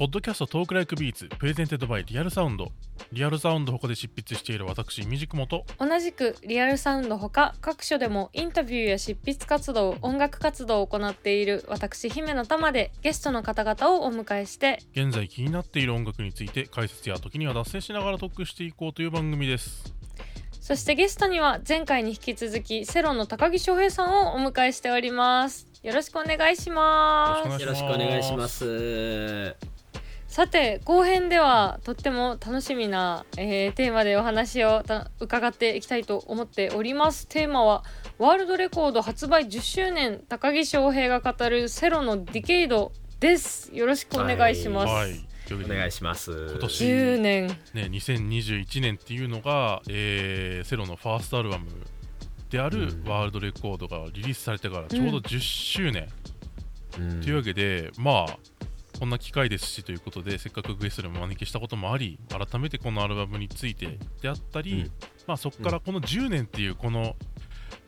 ポッドキャスト Talk Like Beats presented by Real Sound。リアルサウンド他で執筆している私 imdkm と。同じくリアルサウンドほか各所でもインタビューや執筆活動音楽活動を行っている私姫乃たまでゲストの方々をお迎えして。現在気になっている音楽について解説や時には脱線しながらトークしていこうという番組です。そしてゲストには前回に引き続き cero の髙城晶平さんをお迎えしております。よろしくお願いします。よろしくお願いします。さて後編ではとっても楽しみな、えーテーマでお話をた伺っていきたいと思っております。テーマはワールドレコード発売10周年高木翔平が語るセロのディケイドです。よろしくお願いします、はい。とい。おで願いします。今年10年。ね、2021年っていうのが、えーセロのファーストアルバムであるうん。ワールドレコードがリリースされてからちょうど10周年、うん。というわけでまあこんな機会ですしということでせっかくゲストでもお招きしたこともあり改めてこのアルバムについてであったり、うん。まあ、そこからこの10年っていうこの、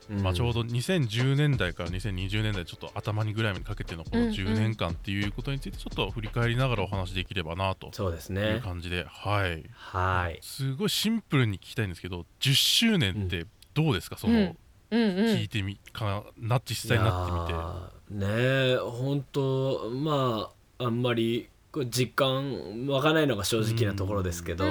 まあ、ちょうど2010年代から2020年代ちょっと頭にぐらいまでかけてのこのうん。うん10年間っていうことについてちょっと振り返りながらお話できればなとそうですいうね。感じで、はい。はい。すごいシンプルに聞きたいんですけど10周年ってどうですか、その、うん。うんうん。聞いてみかな実際になってみて。ねえ本当まああんまりこう実感湧かないのが正直なところですけど、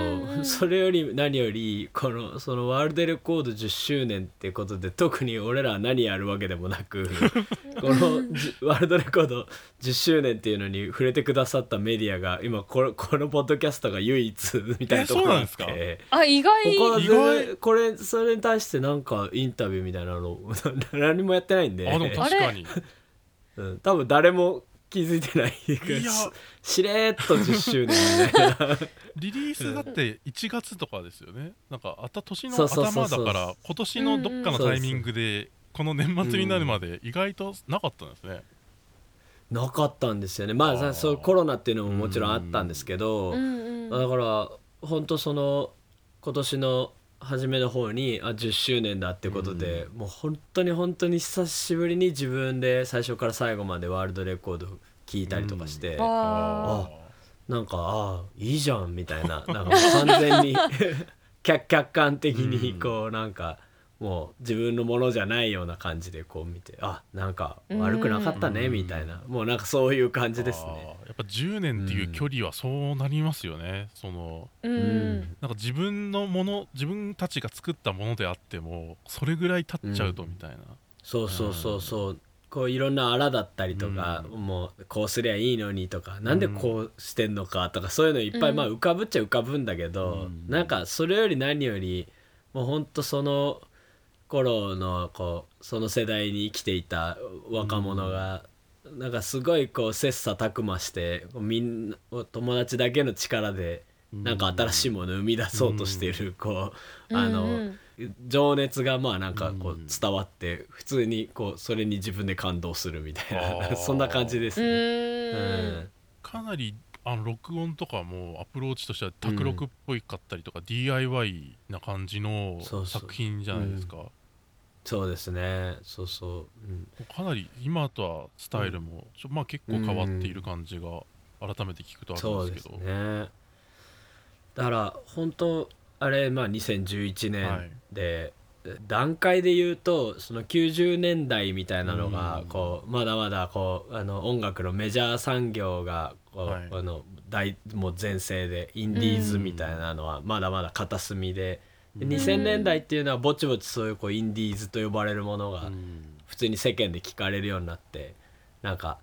それより何よりこのそのワールドレコード10周年っていうことで特に俺らは何やるわけでもなく このじワールドレコード10周年っていうのに触れてくださったメディアが今これこのポッドキャストが唯一みたいなところがあっえそうなんて。あ意外。他は全意外然これそれに対してなんかインタビューみたいなの 何もやってないんで。あでも確かに。うん、多分誰も気づいてない。いや。しれーっと10周年。みたいなリリースだって1月とかですよね。なんかあった年のそうそうそう頭だから今年のどっかのタイミングでこの年末になるまで意外となかったんですね、なかったんですよね。まああそうコロナっていうのももちろんあったんですけど、うんうんだから本当その今年の初めの方にあ10周年だってことで、もう本当に本当に久しぶりに自分で最初から最後までワールドレコード聞いたりとかして、あなんかああいいじゃんみたいななんかもう完全に客 客観的にこうなんかもう自分のものじゃないような感じでこう見てあなんか悪くなかったねうん。みたいな。もうなんかそういう感じですね。やっぱ10年っていう距離はそうなりますよね、そのーうん。うんなんか自分のもの自分たちが作ったものであってもそれぐらい経っちゃうとみたいな、そうそうそうそう。こういろんなあらだったりとか、うもうこうすりゃいいのにとかなんでこうしてんのかとかそういうのいっぱい、うん。まあ浮かぶっちゃ浮かぶんだけど、うん。なんかそれより何よりもうほんとその頃のこうその世代に生きていた若者が、なんかすごいこう切磋琢磨してみんな友達だけの力でなんか新しいものを生み出そうとしている、こうあの、うん。うん情熱がまあなんかこううん。伝わって普通にこうそれに自分で感動するみたいあなー。そんな感じですうね。かなりあの録音とかもアプローチとしては卓録っぽいかったりとか、DIY な感じのそうそう。作品じゃないですか。そうですね。そうそう、うん。かなり今とはスタイルも、ちょまあ、結構変わっている感じが改めて聞くとあるんですけど。ね。だから本当あれまあ2011はい。年で、段階で言うとその90年代みたいなのがうん。こうまだまだこうあの音楽のメジャー産業がこう、はい。あの大もう全盛でインディーズみたいなのはまだまだ片隅で。でうん。2000年代っていうのはぼちぼちそういうこうインディーズと呼ばれるものがうん。普通に世間で聞かれるようになってなんか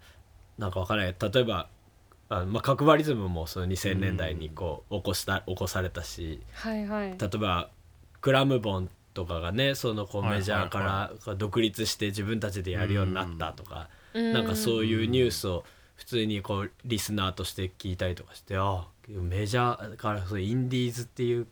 なんかわからない。例えばあまあ角張リズムもその2000年代にこう起こした起こされたしはいはい。例えばクラムボンとかがねそのこうメジャーから独立して自分たちでやるようになったとかうん。なんかそういうニュースを普通にこうリスナーとして聞いたりとかしてあメジャーからそうインディーズっていう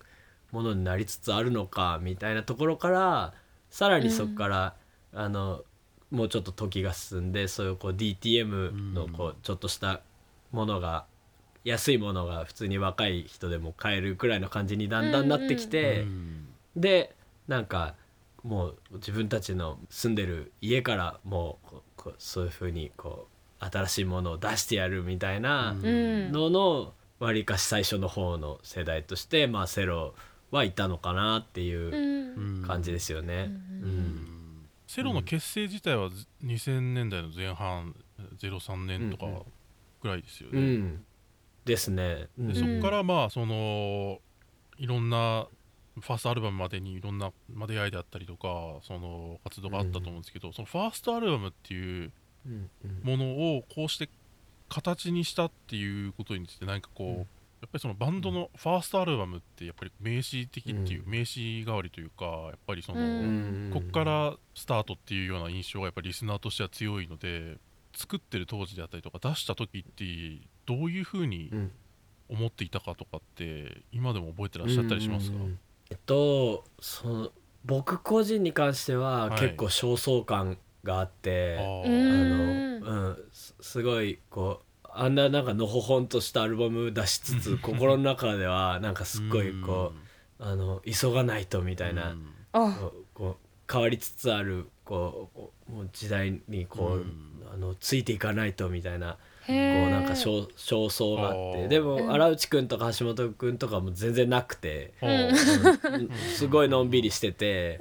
ものになりつつあるのかみたいなところからさらにそこから、あのもうちょっと時が進んでそういうこう DTM のこうちょっとしたものが安いものが普通に若い人でも買えるくらいの感じにだんだんなってきて。うんでなんかもう自分たちの住んでる家からもうこうこうそういうふうにこ新しいものを出してやるみたいなうんののわりかし最初の方の世代として、まあ、セロはいたのかなっていううん。感じですよね。うん。セロの結成自体はず2000年代の前半03年とかうんうん。ぐらいですようね、ん。ですね。うん。でそこからまあそのいろんなファーストアルバムまでにいろんなまあ出会いであったりとかその活動があったと思うんですけど、そのファーストアルバムっていううんうん。ものをこうして形にしたっていうことについて何かこう、うん。やっぱりそのバンドのファーストアルバムってやっぱり名詞的っていう、う名詞代わりというかやっぱりその、こっからスタートっていうような印象がやっぱりリスナーとしては強いので作ってる当時であったりとか出した時ってどういうふうにうん。思っていたかとかって今でも覚えてらっしゃったりしますか、うん。うんうんえっとその僕個人に関してははい。結構焦燥感があって、ああーのうん。すすごいこうあんななんかのほほんとしたアルバム出しつつ心の中ではなんかすっごいこうあの急がないとみたいな、うん。あ。こうこう変わりつつあるこうこうもう時代にこう、うん。あのついていかないとみたいなこうなんか焦焦燥があってでうん。も荒内くんとか橋本くんとかも全然なくて、すごいのんびりしてて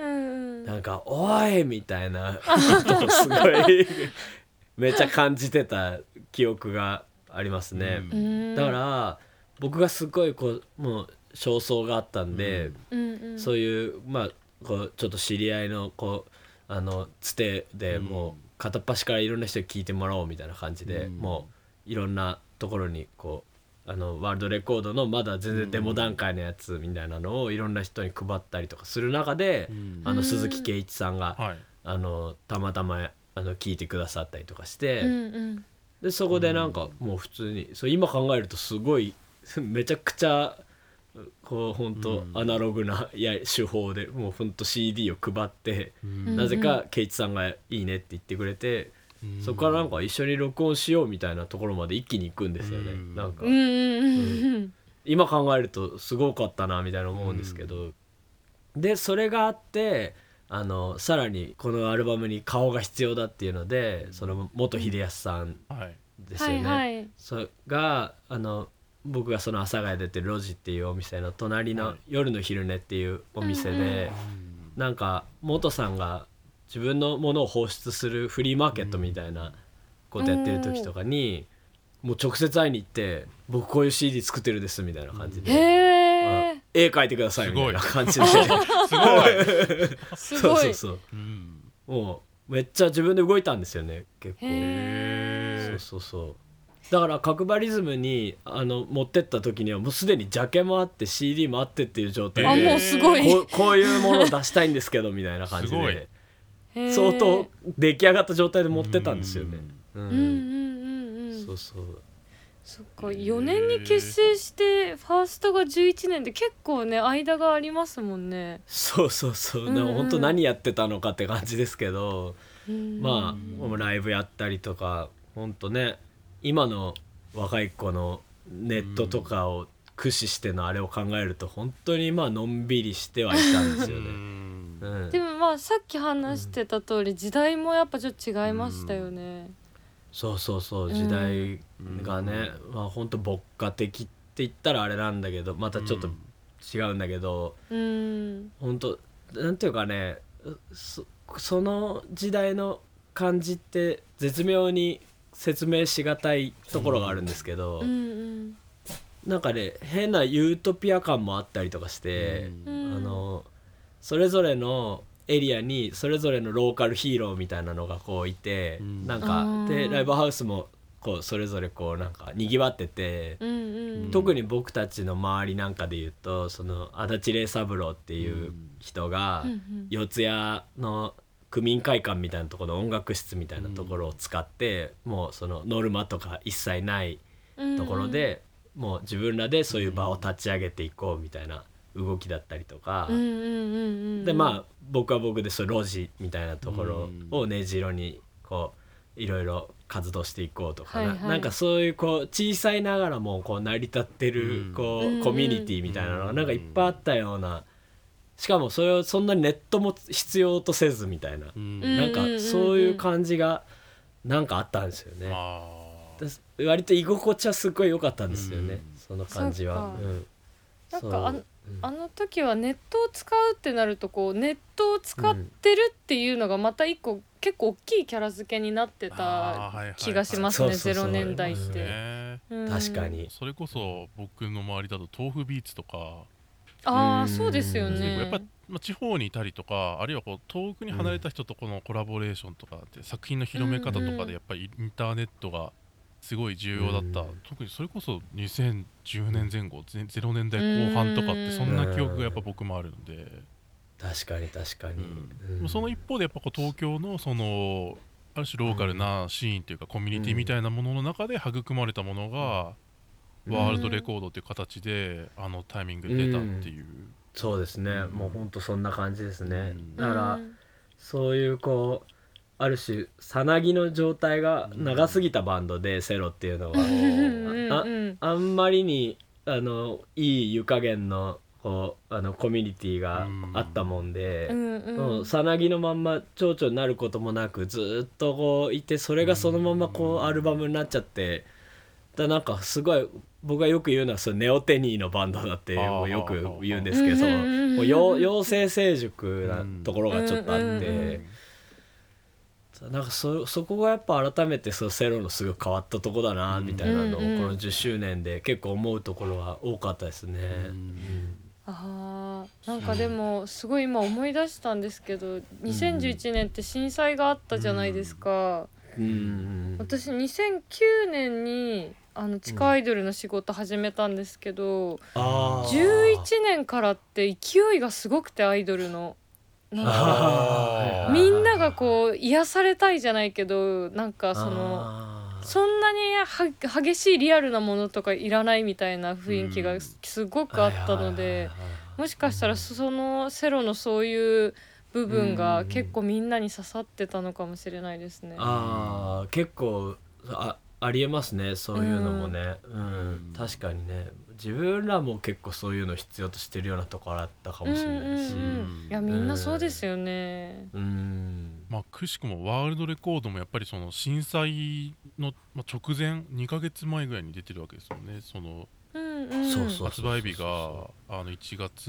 なんか「おい!」みたいなことをすごいめっちゃ感じてた記憶がありますね。ううん。だから僕がすごいこうもう焦燥があったんで、そういうまあこうちょっと知り合いのこうあのつてでもう片っ端からいろんな人に聞いてもらおうみたいな感じで、うん。もういろんなところにこうあのワールドレコードのまだ全然デモ段階のやつみたいなのをいろんな人に配ったりとかする中で、うん。あの鈴木圭一さんが、はい。あのたまたまあの聞いてくださったりとかして、うんうんでそこでなんかもう普通にそう今考えるとすごい めちゃくちゃこう本当うん。アナログなや手法でもう本当 CD を配って、うん。なぜか圭一さんがいいねって言ってくれて、うん。そこからなんか一緒に録音しようみたいなところまで一気に行くんですよね、うん。なんか。うんうんうん今考えるとすごかったなみたいな思うんですけど、でそれがあってあのさらにこのアルバムに顔が必要だっていうのでその元秀康さんはい。ですよね、はいはい。それがあの僕がその阿佐ヶ谷出てる路地っていうお店の隣のはい。夜の昼寝っていうお店うんで、なんか元さんが自分のものを放出するフリーマーケットみたいなことやってる時とかに、もう直接会いに行って「僕こういう CD 作ってるです」みたいな感じで、絵描いてくださいみたいな感じで。すごい、すそうごいそう。そううん、もうめっちゃ自分で動いたんですよね結構。そうそうそう。だから角張リズムにあの持ってった時にはもうすでにジャケもあって CD もあってっていう状態で、あもうすごい。こうこういうものを出したいんですけどみたいな感じで。相当出来上がった状態で持ってたんですよね。ううんうんうんうん。そうそうそっか4年に結成してファーストが11年で結構ね間がありますもんね、そうそうそう、うんうん。なんか本当何やってたのかって感じですけど、うん。まあライブやったりとか本当ね今の若い子のネットとかを駆使してのあれを考えると本当にまあのんびりしてはいたんですようね。ん。うん。でもまあさっき話してた通り時代もやっぱちょっと違いましたよね、そうそうそううん。時代がね、まあ本当牧歌的って言ったらあれなんだけどまたちょっと違うんだけど、うん、本当なんていうかねそその時代の感じって絶妙に説明しがたいところがあるんですけど、うんうん。なんかね変なユートピア感もあったりとかして、うん。あのそれぞれのエリアにそれぞれのローカルヒーローみたいなのがこういて、うん。なんかでライブハウスもこうそれぞれこうなんかにぎわってて、うんうん。特に僕たちの周りなんかで言うとその足立礼三郎っていう人がうんうん。四谷の区民会館みたいなところの音楽室みたいなところを使って、もうそのノルマとか一切ないところで、もう自分らでそういう場を立ち上げていこうみたいな動きだったりとか、うんうんうんうんでまあ僕は僕でそう路地みたいなところを根城にこういろいろ活動していこうとかな,、はいはい。なんかそういうこう小さいながらもこう成り立ってるうん。こうコミュニティみたいなのうん。がなんかいっぱいあったような。しかもそれをそんなにネットも必要とせずみたいな。うん。なんかそういう感じがなんかあったんですよね。割と居心地はすごい良かったんですよね、うん。その感じは。そっか。うん。なんそう。かあの時はネットを使うってなるとこうネットを使ってるっていうのがまた一個結構大きいキャラ付けになってた気がしますねそうそうそう。0年代って。確かに。それこそ僕の周りだと豆腐ビーツとか、ああうん。そうですよね。やっぱ、まあ、地方にいたりとかあるいはこう遠くに離れた人とこのコラボレーションとかって作品の広め方とかでやっぱりインターネットがすごい重要だった、うん。特にそれこそ2010年前後ぜ0年代後半とかってそんな記憶がやっぱ僕もあるので、確かに確かに、うん。その一方でやっぱこう東京のそのある種ローカルなシーンというかコミュニティみたいなものの中で育まれたものが、うん。ワールドレコードっていう形であのタイミングで出たっていう、そうですね、うんもうほんとそんな感じですね、うん。だから、うん。そういうこうある種さなぎの状態が長すぎたバンドで、セロっていうのは、うん。あうん。あんまりにあのいい湯加減のこうあのコミュニティがあったもんで、うんさなぎのまんま蝶々になることもなくずーっとこういてそれがそのままこうアルバムになっちゃってだなんかすごい僕がよく言うのはそのネオテニーのバンドだってよく言うんですけどうんうんうんうんもうよ養成成熟なところがちょっとあってなんかそそこがやっぱ改めてそうセロのすごい変わったとこだなみたいなのをこうんうん。の10周年で結構思うところは多かったですね。うんあーなんかでもすごい今思い出したんですけど2011年って震災があったじゃないですか、うんうん。私2009年にあの地下アイドルの仕事始めたんですけど、あー。11年からって勢いがすごくてアイドルの。なんみんながこう癒されたいじゃないけどなんかそのそんなには激しいリアルなものとかいらないみたいな雰囲気がすごくあったのでもしかしたらそのセロのそういう部分が結構みんなに刺さってたのかもしれないですね。あー結構あありえますねそういうのもね。うん、ん。確かにね自分らも結構そういうの必要としてるようなところあったかもしれないし。うんうんうん。いやみんなそうですよね。うん。まあ、くしくもワールドレコードもやっぱりその震災の、まあ、直前2ヶ月前ぐらいに出てるわけですよね。その発売日があの1月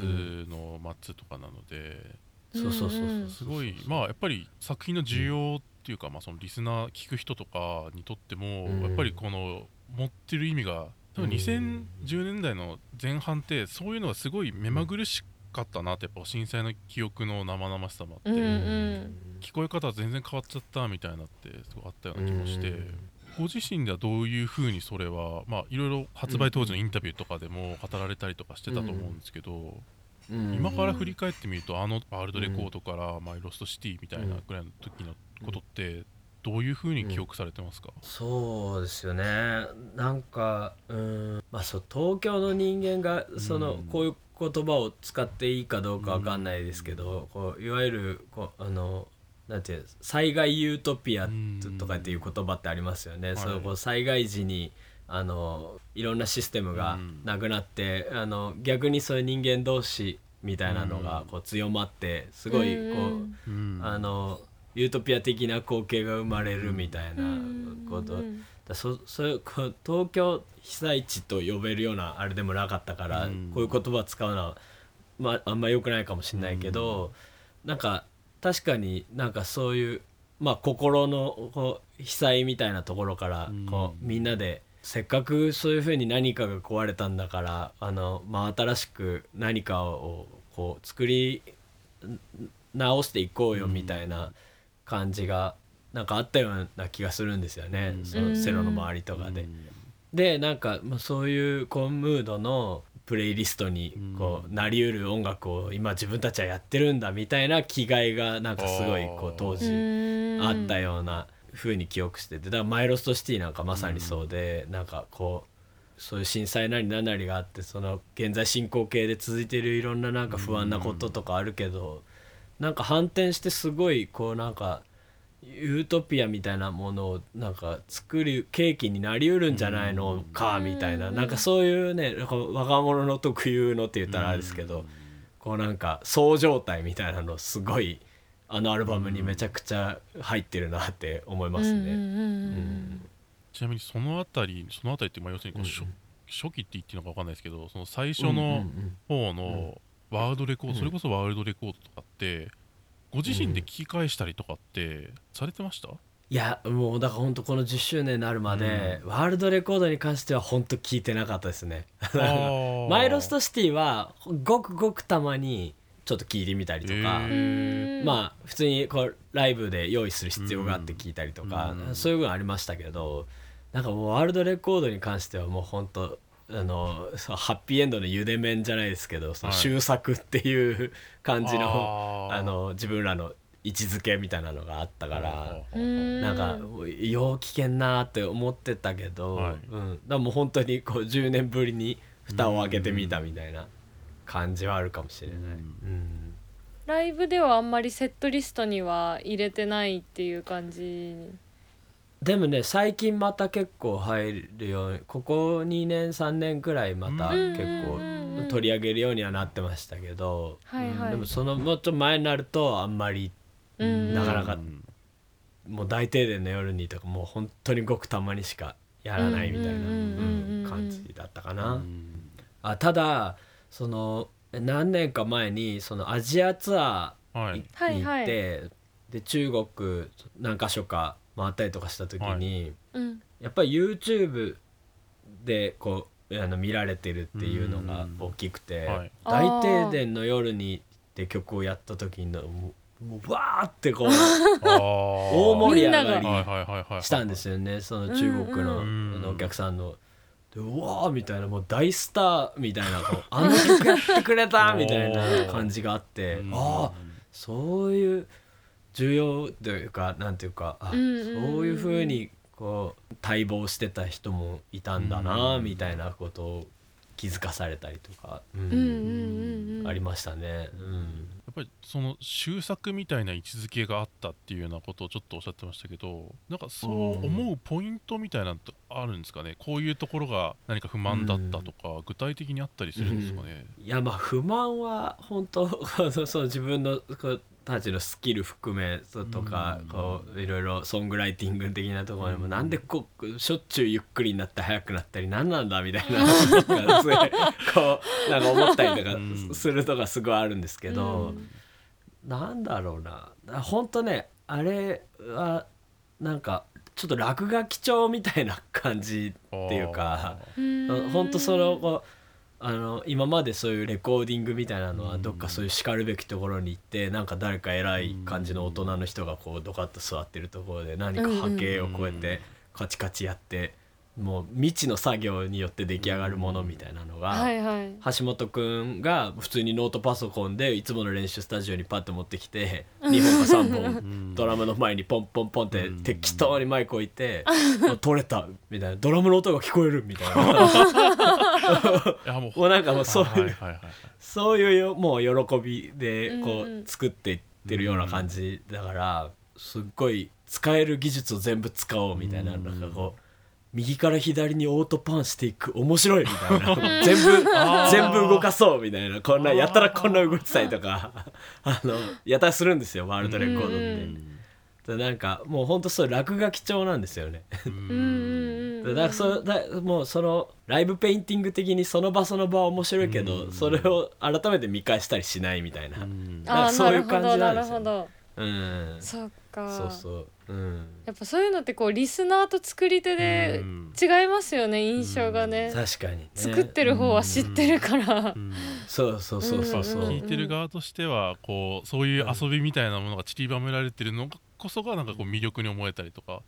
の末とかなので、そうそうそうすごいまあやっぱり作品の需要っていうか、まあ、そのリスナー聞く人とかにとっても、うんやっぱりこの持ってる意味が多分うん。2010年代の前半ってそういうのがすごい目まぐるしかったなってやっぱ震災の記憶の生々しさもあって、うんうん。聞こえ方は全然変わっちゃったみたいなってすごいあったような気もして。うん。ご自身ではどういうふうにそれはまあいろいろ発売当時のインタビューとかでも語られたりとかしてたと思うんですけど、うん。今から振り返ってみるとあのワールドレコードから、まあ、ロストシティみたいなぐらいの時のことってどういうふうに記憶されてますか、そうですよね。なんかうん。まあそう東京の人間がその、うんこういう言葉を使っていいかどうかわかんないですけど、こういわゆるこうあのなんていう災害ユートピアとかっていう言葉ってありますよね。はい。そうこう災害時にあのいろんなシステムがなくなって、あの逆にそういう人間同士みたいなのがこう強まってすごいこう、うんうん。あのユートピア的な光景が生まれるみたいなこと、うんだそそうこう東京被災地と呼べるようなあれでもなかったから、うん。こういう言葉使うのは、まあ、あんま良くないかもしれないけど、なんか確かになんかそういう、まあ、心のこう被災みたいなところからこう、うんみんなでせっかくそういうふうに何かが壊れたんだからあの、まあ、新しく何かをこう作り直していこうよみたいな感じがなんかあったような気がするんですよね、うん。そのセロの周りとかで。うん。でなんか、まあ、そういうこうムードのプレイリストにこう、なりうる音楽を今自分たちはやってるんだみたいな気概がなんかすごいこう当時あったような風に記憶しててだから「マイロストシティ」なんかまさにそうで、なんかこうそういう震災なり何なりがあってその現在進行形で続いてるいろんななんか不安なこととかあるけど、なんか反転してすごいこうなんかユートピアみたいなものをなんか作る契機になりうるんじゃないのかみたいな、うんなんかそういうねなんか若者の特有のって言ったらあれですけど、こうなんかそう状態みたいなのをすごいあのアルバムにめちゃくちゃ入ってるなって思いますね。ちなみにそのあたりそのあたりってまあ要するにこう、初うん初期って言っていいのか分かんないですけどその最初うんのうん方のワールドレコード、うん。それこそワールドレコードとかってご自身で聞き返したりとかってされてました、いやもうだから本当この10周年になるまで、ワールドレコードに関しては本当聞いてなかったですね。マイロストシティはごくごくたまにちょっと聞いてみたりとか、まあ普通にこうライブで用意する必要があって聞いたりとか、うん。そういうのありましたけどなんかもうワールドレコードに関してはもう本当あのそうハッピーエンドのゆで麺じゃないですけどそのはい。終作っていう感じの,、あの自分らの位置づけみたいなのがあったから。うん。なんかよう聞けんなーって思ってたけど、はい。うん、だからもう本当にこう10年ぶりに蓋を開けてみたみたいな感じはあるかもしれない。ライブではあんまりセットリストには入れてないっていう感じでもね最近また結構入るようにここ2年3年くらいまたうん。結構取り上げるようにはなってましたけど、はいはい。でもそのもっと前になるとあんまりうん。なかなかうん。もう大停電の夜にとかもう本当にごくたまにしかやらないみたいな感じだったかうな。ん。あただその何年か前にそのアジアツアーに,、はい。はい行ってで中国何か所か回ったりとかした時に、うん。やっぱり YouTube でこうあの見られてるっていうのがうん。大きくてはい「大停電の夜に」って曲をやった時のもうわーってこう 大盛り上がりはいはいはいはいしたんですよねその中国の,、のお客さんの。でうわーみたいなもう大スターみたいなこう あの曲やってくれたみたいな感じがあってうん。ああそういう重要というかなんていうかあ、うんうんうん。そういうふうにこう待望してた人もいたんだなうん。みたいなことを気づかされたりとか、うんうんうんうんうん。ありましたね。うん。やっぱりその終作みたいな位置づけがあったっていうようなことをちょっとおっしゃってましたけどなんかそう思うポイントみたいなのってあるんですかね？こういうところが何か不満だったとか、具体的にあったりするんですかね、いやまあ不満は本当 そうそう自分のこうたちのスキル含めとか、うん。こういろいろソングライティング的なところでも、うん。なんでこうしょっちゅうゆっくりになって速くなったり何なんだみたいななんかこうなんか思ったりとかうん。するとかすごいあるんですけど、うん。なんだろうな。本当ねあれはなんかちょっと落書き帳みたいな感じっていうか。うん本当そのこうあの今までそういうレコーディングみたいなのうんはどっかそういうしかるべきところに行ってなんか誰か偉い感じの大人の人がこうドカッと座ってるところで何か波形をこうやってカチカチやってもう未知の作業によって出来上がるものみたいなのが橋本くんが普通にノートパソコンでいつもの練習スタジオにパッと持ってきて2本か3本 うん。ドラムの前にポンポンポンってうん。適当にマイク置いて「もう取れた」みたいな「ドラムの音が聞こえる」みたいな いやもうもうなんかもうそういうはいはいはい。そういうよもう喜びでこう作っていってるような感じだからすっごい使える技術を全部使おうみたいなうんなんかこう右から左にオートパンしていく面白いみたいな。全部全部動かそうみたいな。こんなやったらこんな動いてたりとか。あのやったらするんですよワールドレコードっうて。なんかもうほんとそう落書き帳なんですよね。ううんうんうんだからそだもうそのライブペインティング的にその場その場は面白いけど、うん。それを改めて見返したりしないみたいな。ん。なそういう感じななんですよるほどうん、そっか。そうそう、うん、やっぱそういうのってこうリスナーと作り手でうん。違いますよね印象がね。確かに、ね、作ってる方は知ってるから。うん。そうそうそうそうそう、うん聞いてる側としてはこうそういう遊びみたいなものが散りばめられてるのこそがなんかこう魅力に思えたりとか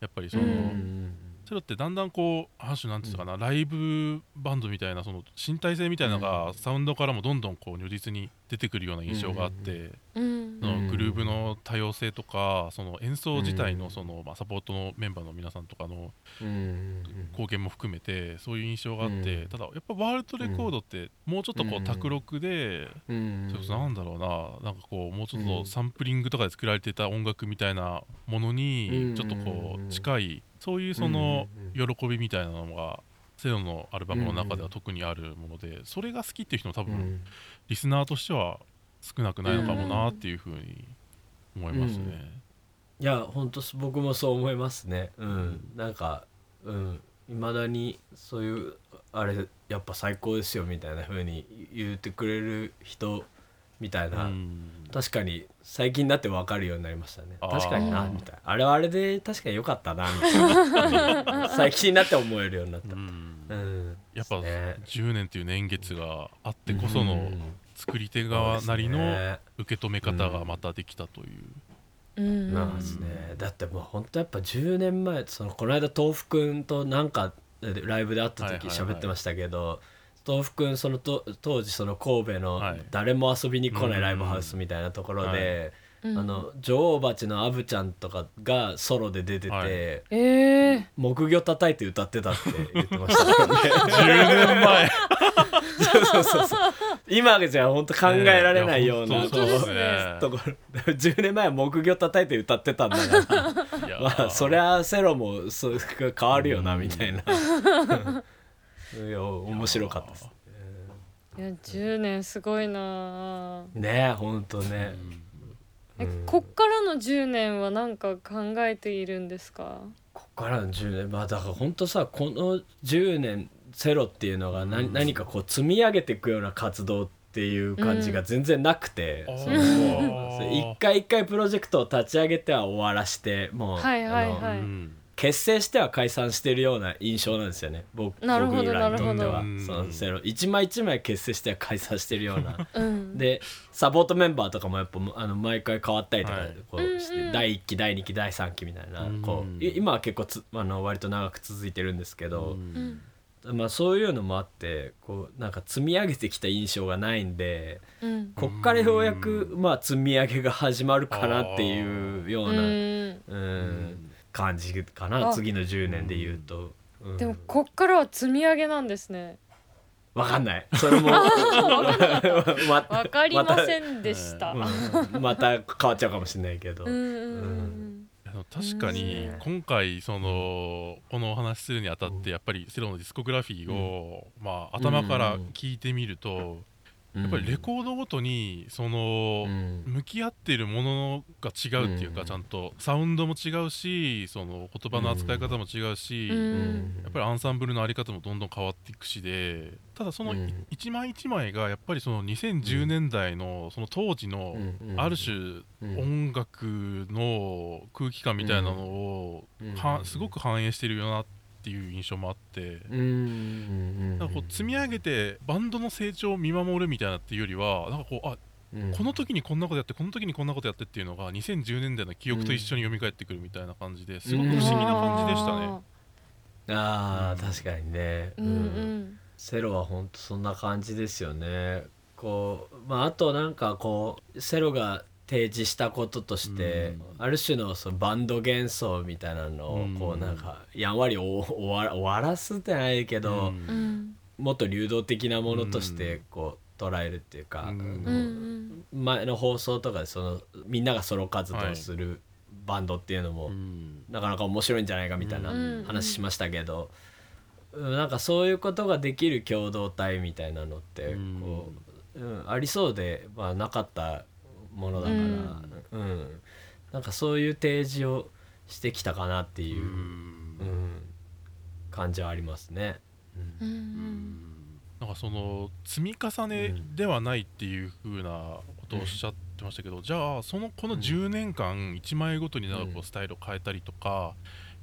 やっぱりその、うんうんそういうのってだんだんこうある種なんていうのかな、ライブバンドみたいなその身体性みたいなのがサウンドからもどんどんこう如実に出てくるような印象があって、うん。そのグルーブの多様性とかその演奏自体うん。のその、まあ、サポートのメンバーの皆さんとかのうん貢献も含めてそういう印象があって、うん。ただやっぱワールドレコードってもうちょっとこううん。卓録で、うん。それこそなんだろうななんかこうもうちょっうん。とサンプリングとかで作られてた音楽みたいなものうん。にちょっとこう近いそういうその喜びみたいなのがセロのアルバムの中では特にあるものでそれが好きっていう人も多分うん。リスナーとしては少なくないのかもなっていうふうに思いますね。いや本当僕もそう思いますね。うん。なんかうん。いまだにそういうあれやっぱ最高ですよみたいな風に言ってくれる人みたいな、うん。確かに最近になって分かるようになりましたね。確かになみたいな。あれはあれで確かに良かったなみたいな。最近になって思えるようになっうたん。うん。やっぱね。10年という年月があってこそのうん。作り手側なりの受け止め方がまたできたという。うん。うんなんですね。だってもう本当やっぱ10年前そのこの間豆腐くんとなんかライブで会った時はいはいはい。喋ってましたけど、豆腐くんそのと当時その神戸のはい。誰も遊びに来ないライブハウスみたいなところで、うん。あの女王蜂のアブちゃんとかがソロで出てて、はい。えー、木魚叩いて歌ってたって言ってました。よね10年前。そうそうそう。そう今じゃ本当考えられないような、ところ。10年前は木魚叩いて歌ってたんだから。いやまあそりゃセロもそう変わるよなみたいな いや面白かったです。いや10年すごいなねえほんとね。えうんこっからの10年は何か考えているんですか？こっからの10年まあだからほんとさこの10年セロっていうのが何,、何かこう積み上げていくような活動っていう感じが全然なくて、うん。そ一回一回プロジェクトを立ち上げては終わらしてもう、はいはいはい。あのうん結成しては解散してるような印象なんですよね。僕なるほど僕らにとっては。そのセロ一枚一枚結成しては解散してるような。うん。でサポートメンバーとかもやっぱあの毎回変わったりとかはいこうして、うんうん。第1期第2期第3期みたいな、うん。こうい今は結構つあの割と長く続いてるんですけど、うん。まあ、そういうのもあってこうなんか積み上げてきた印象がないんでうん。こっからようやく、まあ、積み上げが始まるかなっていうような、うん。うん感じかなあ。次の10年で言うと。うん。でもこっからは積み上げなんですね。わかんない。それも まわかりませんでした、また,、うん。また変わっちゃうかもしれないけど、確かにうん。今回そのこのお話しするにあたってやっぱりセロのディスコグラフィーをまあ頭から聞いてみるとやっぱりレコードごとにそのうん。向き合ってるものが違うっていううん。かちゃんと。サウンドも違うしその言葉の扱い方も違うしやっぱりアンサンブルのあり方もどんどん変わっていくしでただその一枚一枚がやっぱりその2010年代のその当時のうんある種うん。音楽の空気感みたいなのをすごく反映してるよなっていう印象もあって。なんかこう積み上げてバンドの成長を見守るみたいなっていうよりはなんかこうあうん。この時にこんなことやってこの時にこんなことやってっていうのが2010年代の記憶と一緒に蘇ってくるみたいな感じですごく不思議な感じでしたね。あー。確かにね、うん。うん。セロはほんとそんな感じですよね。こうまああとなんかこうセロが提示したこととして、ある種のそのバンド幻想みたいなのをこううんなんかやんわりお終わら終わらすってないけど、うん。うんもっと流動的なものとしてこう捉えるっていうか、うん。前の放送とかでそのみんながソロ活動するバンドっていうのも、うん。なかなか面白いんじゃないかみたいなうん。話しましたけど、うんなんかそういうことができる共同体みたいなのってうん。こう、うんありそうで、まあ、なかったものだから、うん。なんかそういう提示をしてきたかなっていうう、ん。うん感じはありますね。うん。うん。なんかその積み重ねではないっていう風なことをおっしゃってましたけど、じゃあそのこの10年間1枚ごとになんかこうん。うスタイルを変えたりとか、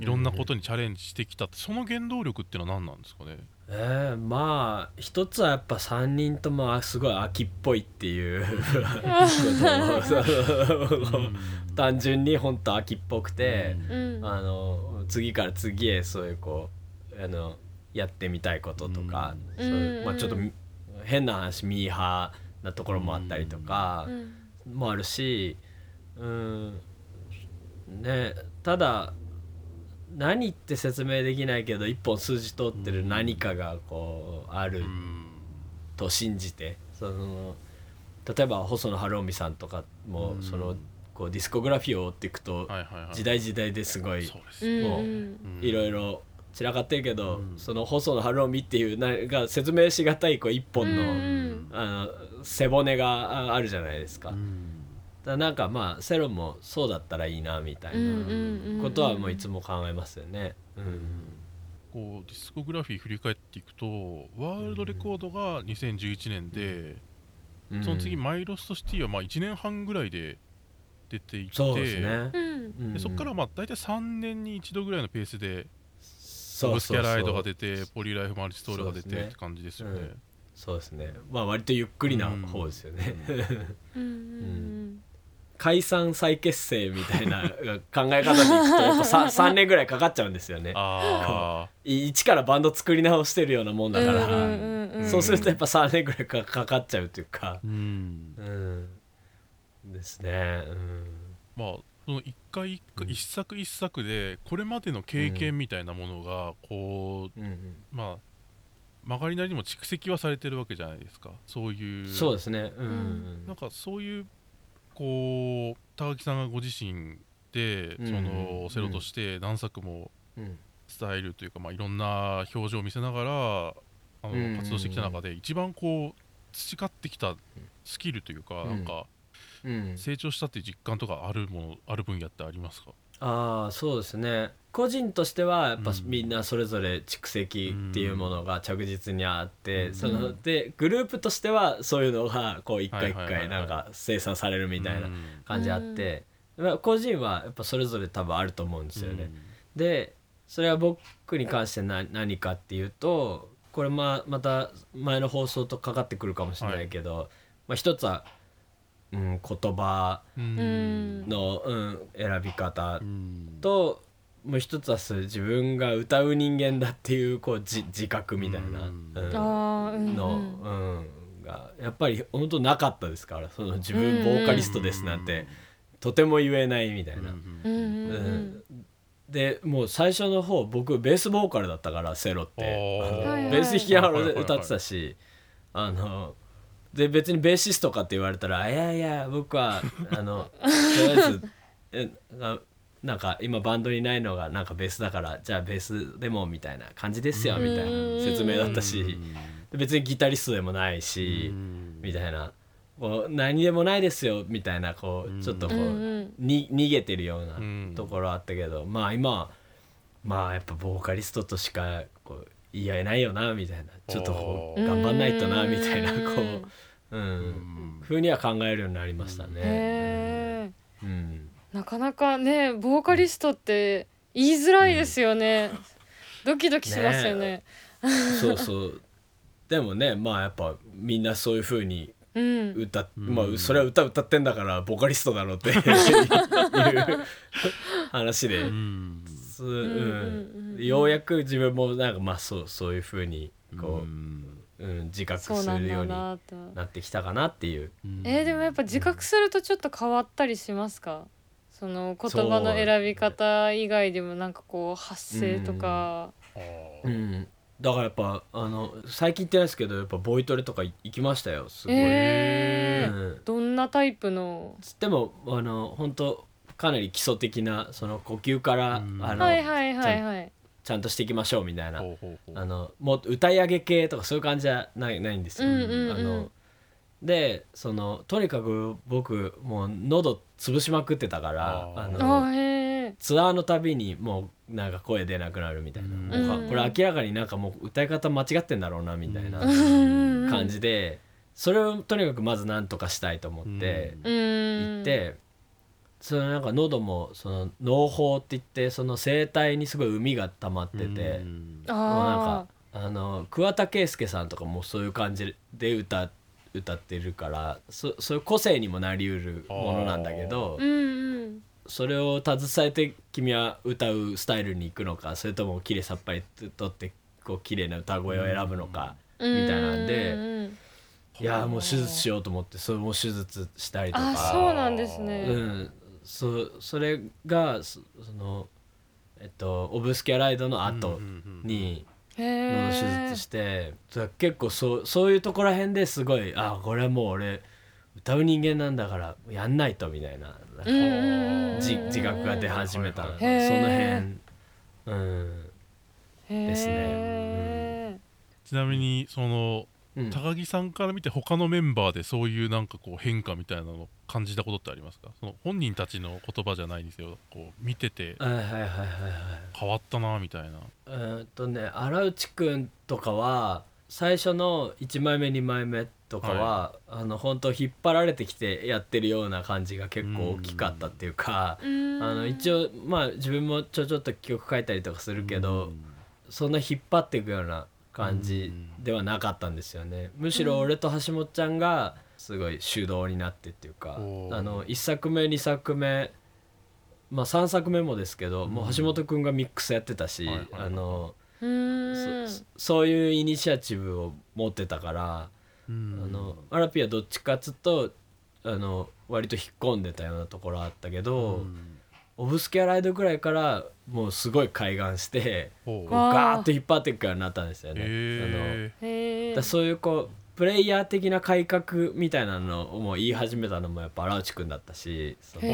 いろんなことにチャレンジしてきた。ってその原動力っていうのは何なんですかね？えー、まあ一つはやっぱ3人ともあすごい秋っぽいっていうことを単純に本当秋っぽくて、うん。あの次から次へそういうこうあのやってみたいこととか、うん。そういうまあ、うんちょっと変な話ミーハーなところもあったりとかうん。もあるしうん。ねただ何って説明できないけど一本筋通ってる何かがこうあるうん。と信じてその例えば細野晴臣さんとかもうん。そのこうディスコグラフィーを追っていくと時代時代ですごいもううん。いろいろ散らかってるけど、うん。その細野晴臣っていうなが説明しがたいこう一本の,、うん。あの背骨がああるじゃないですか。うんだなんかまあセロもそうだったらいいなみたいなことはもういつも考えますよね。うん。こうディスコグラフィー振り返っていくとワールドレコードが2011年で、うん。その次マイロストシティはまあ1年半ぐらいで出ていてそうですね。うん。でそこからまあ大体3年に一度ぐらいのペースでそうオブスキャライドがて出てポリライフマルチストールが出てって感じですよね。そうですね。まあ割とゆっくりな方ですよね。うん。うん解散再結成みたいな考え方でいくとやっぱ 3, 3 年ぐらいかかっちゃうんですよね。一からバンド作り直してるようなもんだから、うん。うんうんうんそうするとやっぱ3年ぐらいかかかっちゃうというか。あ、うん。うん、ですね。うん。まあその一回一回うん。一作一作でこれまでの経験みたいなものがこううんうん。まあ曲がりなりにも蓄積はされてるわけじゃないですか。そういうそうですね。うん。なんかそういうこう高木さんがご自身でうん。そのセロとして何作もうん。スタイルというかまあいろんな表情を見せながらあうん。の活動してきた中で一番こう培ってきたスキルというかうん。なんかうん。成長したっていう実感とかあるものある分野ってありますか？ああそうですね。個人としてはやっぱうん。みんなそれぞれ蓄積っていうものが着実にあって、うん。そのでグループとしてはそういうのがこう一回一はいはいはいはい。回なんか生産されるみたいなうん。感じあって、まあ個人はやっぱそれぞれ多分あると思うんですよね。でそれは僕に関してな何かっていうとこれままた前の放送とかかってくるかもしれないけど、まあ、一つは、うん、言葉の、うん、選び方うん。ともう一つは自分が歌う人間だっていうこうじ自覚みたいな、うん。の、うん、がやっぱり本当なかったですからその自分ボーカリストですなんてとても言えないみたいな。うんでもう最初の方僕ベースボーカルだったからセロって。ベース弾きながら歌ってたしあので別にベーシストかって言われたら「いやいや僕はあのとりあえずえななんか今バンドにないのがなんかベースだからじゃあベースでもみたいな感じですよ」みたいな説明だったし。で別にギタリストでもないしみたいな。こう何でもないですよみたいなこうちょっとこう。に逃げてるようなうん。ところあったけど、まあ今まあやっぱボーカリストとしかこう言えないよなみたいな。ちょっと頑張んないとなみたいなうんこう、うん。ふうには考えるようになりましたね。うん、なかなかねボーカリストって言いづらいですよね、ドキドキしますよね。そうそう。でもねまあやっぱみんなそういうふうにうん。歌っ、うん。まあそれは歌歌ってんだからボーカリストだろうっていう話で。うん。すううんうんうん。ようやく自分もなんかまあそうそういうふうにこうん。う、うん、自覚そうなんだするようになってきたかなっていう。えーでもやっぱ自覚するとちょっと変わったりしますか？その言葉の選び方以外でもなんかこう発声とか、あうーん、だからやっぱあの最近言ってないですけどやっぱボイトレとか行きましたよすごい、えー。うん、どんなタイプの？つってもあの本当かなり基礎的なその呼吸から、うん。あの、はいはいはいはい。ちゃんとしていきましょうみたいな。ほうほうほう。あのもっと歌い上げ系とかそういう感じじゃないないんですよ。うんうんうん。あのでそのとにかく僕もう喉潰しまくってたからあー。ああのーへえツアーのたびにもうなんか声出なくなるみたいな、うん。もうかうん。これ明らかになんかもう歌い方間違ってんだろうなみたいな。うん。感じでそれをとにかくまず何とかしたいと思ってうん。行って。そのなんか喉もその脳胞って言ってその声帯にすごい膿が溜まってて、うん。もうなんあかあの桑田佳祐さんとかもそういう感じで歌歌ってるからそそういう個性にもなりうるものなんだけどーうんうん。それを携えて君は歌うスタイルに行くのかそれとも綺麗さっぱりとってこう綺麗な歌声を選ぶのかみみたいなんでうんうんいやもう手術しようと思ってそれも手術したりとあか。そうなんですね、うん、そそれがそそのえっとオブスキャライドの後にへ喉え手術してそれ結構そうそういうところら辺ですごいあこれはもう俺歌う人間なんだからやんないとみたいななんかうんうんうん自自覚が出始めたの。そのへ辺。うん。ですね。ちなみにそのうん。高木さんから見て他のメンバーでそういうなんかこう変化みたいなのを感じたことってありますか？その本人たちの言葉じゃないんですよ。こう見てて。はいはいはいはいはい。変わったなみたいな。えーっとね荒内くんとかは最初の1枚目2枚目とかは、あの本当引っ張られてきてやってるような感じが結構大きかったっていうか、あの一応まあ自分もちょちょっと曲書いたりとかするけど、そんな引っ張っていくような感じではなかったんですよね。むしろ俺と橋本ちゃんがすごい主導になってっていうか、おー。あの1作目2作目まあ3作目もですけど、もう橋本くんがミックスやってたし、はいはいはいあのうーん。そそういうイニシアチブを持ってたから、うん。あのアラピはどっちかっつうとあの割と引っ込んでたようなところあったけど、オブスキャライドぐらいからもうすごい開眼してこうガーッと引っ張っていくようになったんですよね。だそういうこうプレイヤー的な改革みたいなのをもう言い始めたのもやっぱ荒内くんだったしそのいへ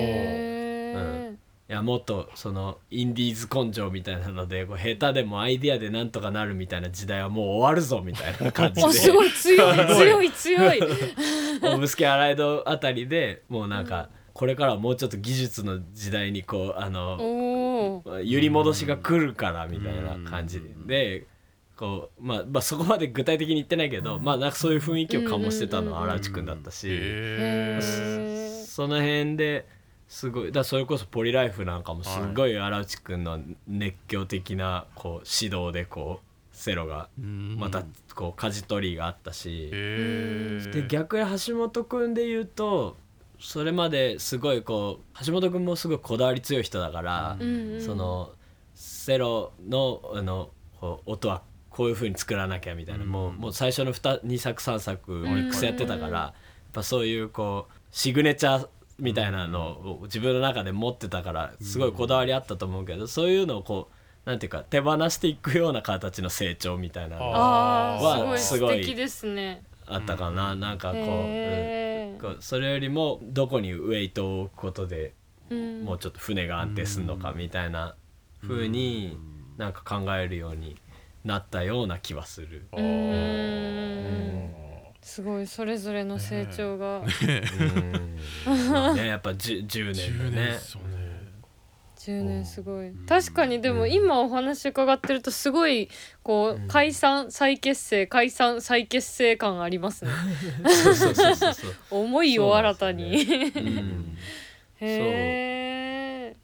えやもっとそのインディーズ根性みたいなのでこう下手でもアイディアでなんとかなるみたいな時代はもう終わるぞみたいな感じあ すごでい強い強い強い。オブスキャライドあたりでもうなんかこれからはもうちょっと技術の時代にこうあの揺り戻しが来るからみたいな感じで。こう、まあ、まあそこまで具体的に言ってないけど、まあなんかそういう雰囲気を醸してたのは荒内くんだったし、その辺ですごいだそれこそポリライフなんかもすごい荒内くんの熱狂的なこう指導でこうセロがまたこう舵取りがあったし。で逆に橋本君で言うとそれまですごいこう橋本君もすごいこだわり強い人だから、うんうん。そのセロのあのこう音はこういう風に作らなきゃみたいな、もうもう最初の 2, 2作3作ミックスやってたから、やっぱそういうこうシグネチャーみたいなのを自分の中で持ってたからすごいこだわりあったと思うけど、そういうのをこうなんていうか手放していくような形の成長みたいなのはあすごいすごい素敵ですねあったかな、なんかこう,、うん。こうそれよりもどこにウェイトを置くことでうん。もうちょっと船が安定するのかみたいな風になんか考えるようになったような気はする。うー。ん。すごいそれぞれの成長が。うん。まあね、やっぱ 10, 10 10年年でねですよね10年すごい。確かにでも今お話伺ってるとすごいこう解散再結成解散再結成感ありますね。そうそうそうそうそう、思いを新たに、うん、へえ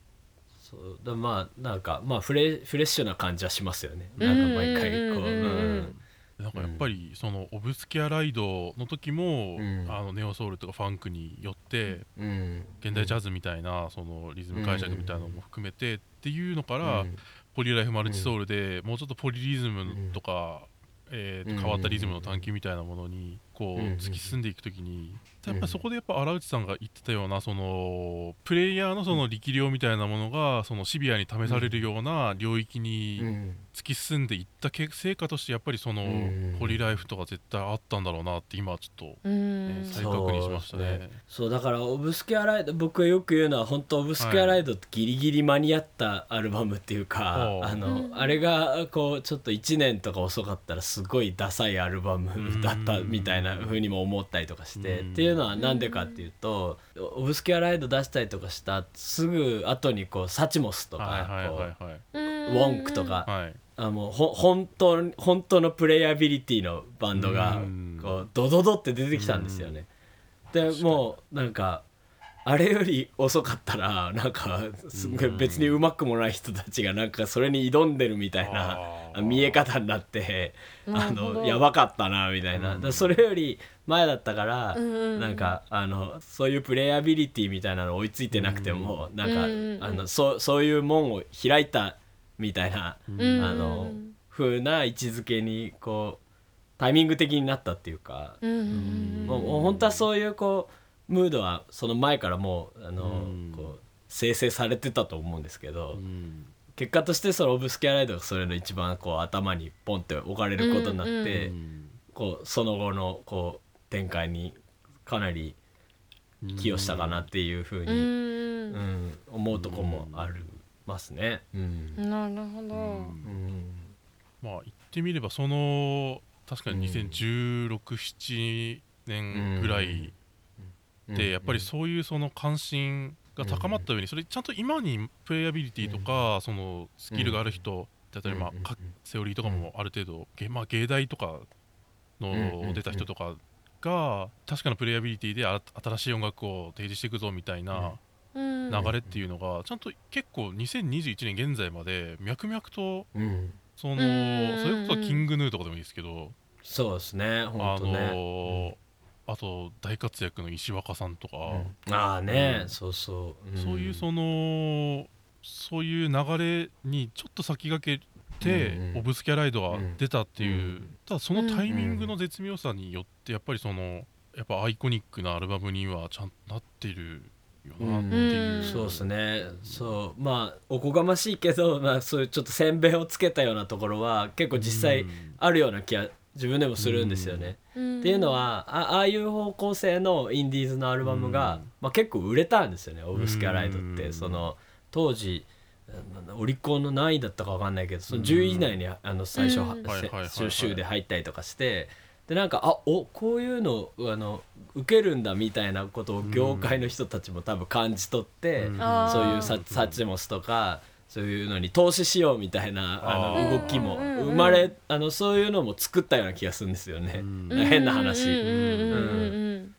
そう。だまあなんかまあフレフレッシュな感じはしますよね。なんか毎回こううんなんかやっぱりそのオブスキャライドの時も、うん。あのネオソウルとかファンクによってうん。現代ジャズみたいなそのリズム解釈みたいなのも含めてっていうのから、うん。ポリライフマルチソウルでもうちょっとポリリズムとか、えー変わったリズムの探求みたいなものにこううん突き進んでいくときにやっぱそこでやっぱ荒内さんが言ってたようなそのプレイヤーのその力量みたいなものがそのシビアに試されるような領域うにん。突き進んでいった結成果としてやっぱりそのうん。ポリライフとか絶対あったんだろうなって今ちょっと、うねん再確認しましたね。そうだからオブスキュアライド僕がよく言うのは本当オブスキュアライドってギリギリ間に合ったアルバムっていうか、はいあの、うん。あれがこうちょっと1年とか遅かったらすごいダサいアルバムだったみたいな風にも思ったりとかして、うん。っていうのはなんでかっていうとオブスキュアライド出したりとかしたすぐ後にこうサチモスとか、ウウォンクとか、はい。あもうほ本当に本当のプレイアビリティのバンドがうん。こうドドドって出てきたんですよね。でもうなんかあれより遅かったらなんかすごい別にうまくもない人たちがなんかそれに挑んでるみたいな見え方になってあのやばかったなみたいな、それより前だったから、なんかあのそういうプレイアビリティみたいなの追いついてなくても、なんか、あのそうそういう門を開いたみたいな、うんあの風な位置づけにこうタイミング的になったっていうか、うんうん。もうもう本当はそういうこうムードはその前からもうあの、うん。こう生成されてたと思うんですけど、うん。結果としてそのオブスキャライドがそれの一番こう頭にポンって置かれることになって、うんこうその後のこう展開にかなり寄与したかなっていうふううに、ん。うん思うとこもありますね。うん。なるほど、うん。うんまあ言ってみればその確かに201617年ぐらいでやっぱりそういうその関心が高まった上にそれちゃんと今にプレイアビリティとかそのスキルがある人だったりまあかセオリーとかもある程度げまあ芸大とかの出た人とかが確かなプレイアビリティであ新しい音楽を提示していくぞみたいなうん。流れっていうのがちゃんと結構2021年現在まで脈々とうん。そのうん。それこそキングヌーとかでもいいですけどそうですねあのあと大活躍の石若さんとか、うん。ああね、うん。そうそう、そういうそのそういう流れにちょっと先駆けて、うんうん。オブスキャライドが出たっていう、うんただそのタイミングの絶妙さによってやっぱりそのやっぱアイコニックなアルバムにはちゃんとなってるよなっていう、うん。そうですね。そう。まあおこがましいけど、まあ、そういうちょっと洗礼をつけたようなところは結構実際うん。あるような気が自分でもするんですよね。うん。っていうのはあああいう方向性のインディーズのアルバムが、うん。まあ、結構売れたんですよねオブスキャライドって、うんその当時なオリコンの何位だったか分かんないけどその10位以内にあの最初、うん。ははいはいはいはい。せ週で入ったりとかしてでなんかあおこういうのあの受けるんだみたいなことを業界の人たちも多分感じ取って、そういうササチモスとかそういうのに投資しようみたいなあの動きも生まれあのそういうのも作ったような気がするんですよね。うん。変な話。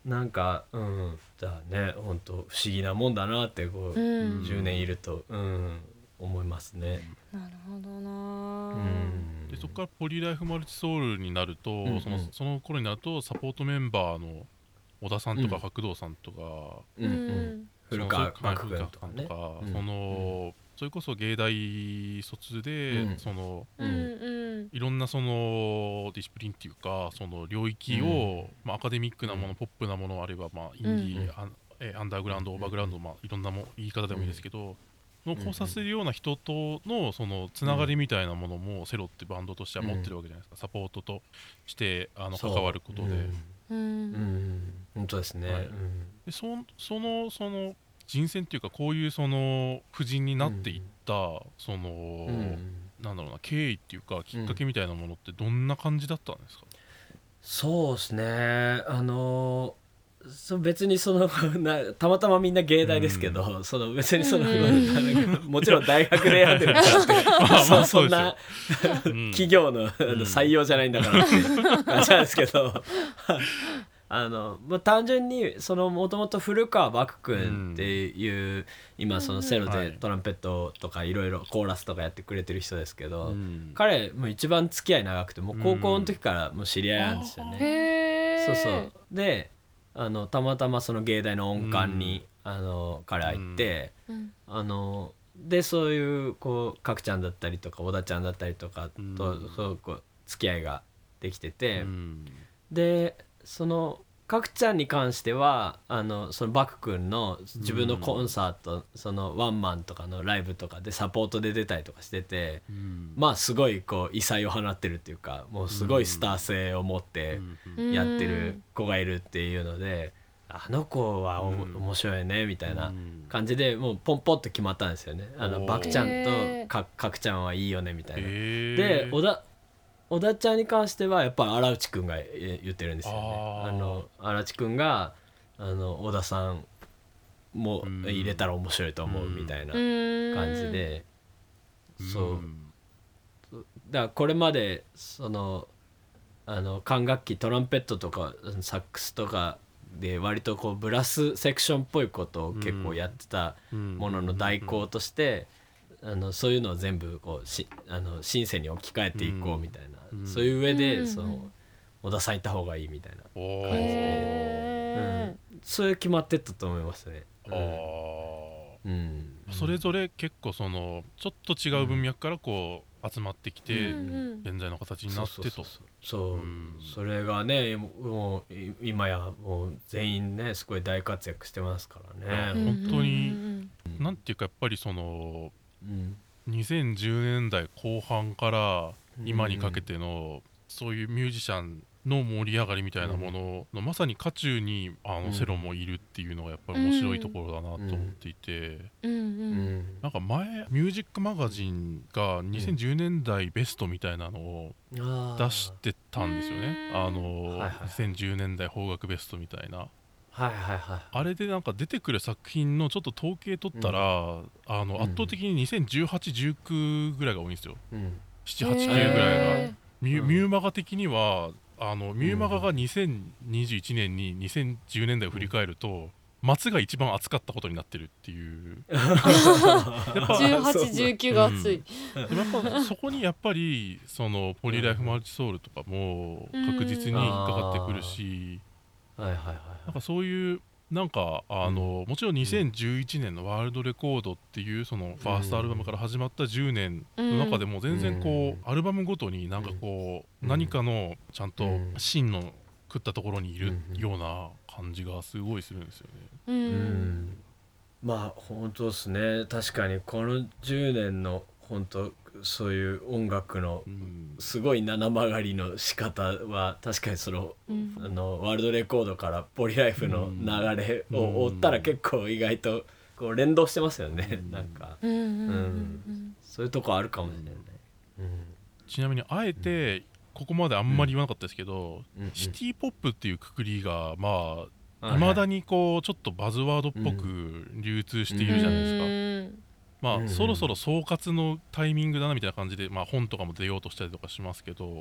なんかうん。じゃあね本当不思議なもんだなってこう、うん。10年いると、うん、思いますね。なるほどうな、ん。でそこからポリライフマルチソウルになると、んうん。そのその頃になるとサポートメンバーの小田さんとかうん。白道さんとか、うんうん。古川そのマク君とかね。その、それこそ芸大卒で、うん。そのうんうん。いろんなそのディシプリンっていうかその領域を、まあ、アカデミックなもの、うん。ポップなものあるいはまあインディー、うんアンえアンダーグラウンドオーバーグラウンド、まあ、いろんなも言い方でもいいですけど、の交差するような人とのそのつながりみたいなものもセロってバンドとしては持ってるわけじゃないですか、サポートとしてあの関わることで,、うん。ううんん。本当ですね。はい。でそそのその人選っていうかこういうその夫人になっていった、その、うん。うんなんだろうな経緯っていうかきっかけみたいなものってどんな感じだったんですか、そうですね。あのそう別にその なたまたまみんな芸大ですけど、その別にその、う もちろん大学でやってるんですけど。まあまあそんなうん。企業の,、採用じゃないんだから。っていう感じなんですけどあの、まあ、単純にそのもともと古川漠君っていう、今そのセロはい。でトランペットとかいろいろコーラスとかやってくれてる人ですけど、うん。彼もう一番付き合い長くてもう高校の時からもう知り合いなんですよね。へえそうそう。であのたまたまその芸大の音感に、あの彼は行って、うん。あのでそういうこう角ちゃんだったりとか小田ちゃんだったりとかと、うん。そうこう付き合いができてて、うん。でその角ちゃんに関してはあのそのバク君の自分のコンサート、そのワンマンとかのライブとかでサポートで出たりとかしてて、うん。まあすごいこう異彩を放ってるっていうかもうすごいスター性を持って。うんやってる子がいるっていうので、あの子はおうん。面白いねみたいなうん。感じでもうポンポンと決まったんですよね。あのバクちゃんへとーかかくちゃんはいいよねみたいな。で小田小田ちゃんに関してはやっぱ荒内くんがえ言ってるんですよね。あの荒内くんがあの小田さんもうん入れたら面白いと思うみたいなうん。感じで、そう。んだからこれまでそのあの管楽器トランペットとかサックスとかで割とこうブラスセクションっぽいことを結構やってたうん。ものの代行として、あのそういうのを全部こうしあのシンセに置き換えていこうみたいな、うん。そういう上で、うんその小田さんいた方がいいみたいな感じで。へそういう決まってったと思いますね。うん。それぞれ結構そのちょっと違う文脈からこう集まってきてうんうん。現在の形になってと。そうそれがねもうい今やもう全員ねすごい大活躍してますからうね。ん本当にうん。なんていうかやっぱりそのうん。2010年代後半から今にかけてのそういうミュージシャンの盛り上がりみたいなものの、まさに渦中にあうん。のセロもいるっていうのがやっぱり面白いところだなと思っていて、うん。ううん。ん。なんか前ミュージックマガジンが2010年代ベストみたいなのを出してたんですよね、うん。あの、はいはい。2010年代邦楽ベストみたいな。はいはいはい。あれでなんか出てくる作品のちょっと統計取ったら、あのうん圧倒的に201819ぐらいが多いんですよ。うん78、9ぐらいが。へミュ,、うん。ミューマガ的にはあのミューマガが2021年に2010年代を振り返ると、松が一番暑かったことになってるっていう。やっぱー1819が熱い、でもやっぱそこにやっぱりそのポリライフマルチソウルとかも確実に引っかかってくるし、はいはいはい。なんかそういうなんかあの、もちろん2011年のワールドレコードっていうそのファーストアルバムから始まった10年の中でも全然こう、アルバムごとになんかこう、うん何かのちゃんとうん芯の食ったところにいるうんような感じがすごいするんですよね。うん。うん。まあ本当ですね。確かにこの10年の本当そういう音楽のうん。すごい七曲がりの仕方は確かにそのうん。あのワールドレコードからポリライフの流れを追ったら結構意外とこう連動してますよね、うん。なんか。うんうんうんそういうとこあるかもしれない、ちなみにあえてここまであんまり言わなかったですけど、うんシティ・ポップっていうくくりがまあうんい。まだにこうちょっとバズワードっぽく流通しているじゃないですか、うんまあ、うんそろそろ総括のタイミングだなみたいな感じで、まあ、本とかも出ようとしたりとかしますけど。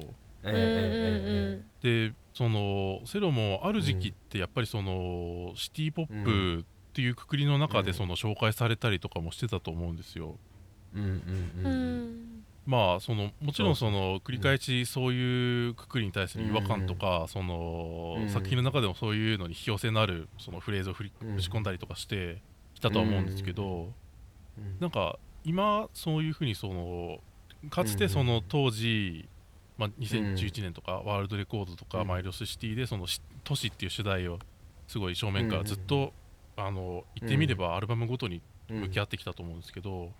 でそのセロもある時期ってやっぱりそのシティ・ポップっていうくくりの中でうん。その紹介されたりとかもしてたと思うんですよ。まあそのもちろんその繰り返しそういうくくりに対する違和感とかそのうん。作品の中でもそういうのに引き寄せのあるそのフレーズを振りうん。打ち込んだりとかしてきたとは思うんですけどうん。なんか今そういうふうにそのかつてその当時まあ2011年とかワールドレコードとかうん。マイロスシティでそのし都市っていう主題をすごい正面からずっとあの言ってみればアルバムごとに向き合ってきたと思うんですけど。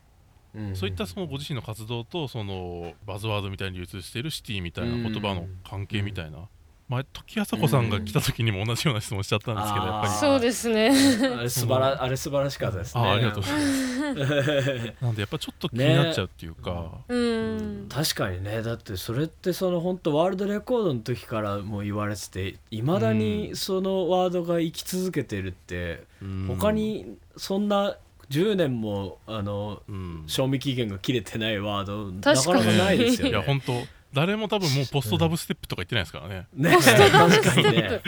うん。そういったそのご自身の活動とそのバズワードみたいに流通しているシティみたいな言葉の関係みたいな、前時あさこさんが来た時にも同じような質問しちゃったんですけど、うん。やっぱり。そうですね。あれ素晴らあれ素晴らしかったですね。あありがとうございます。なんでやっぱちょっと気になっちゃうっていうか、うん。確かにね。だってそれってその本当ワールドレコードの時からも言われてていまだにそのワードが生き続けてるって、うん。他、にそんな10年もあのうん。賞味期限が切れてないワードなかなかないですよね。いや本当誰も多分もうポストダブステップとか言ってないですからね、ね。確かにね。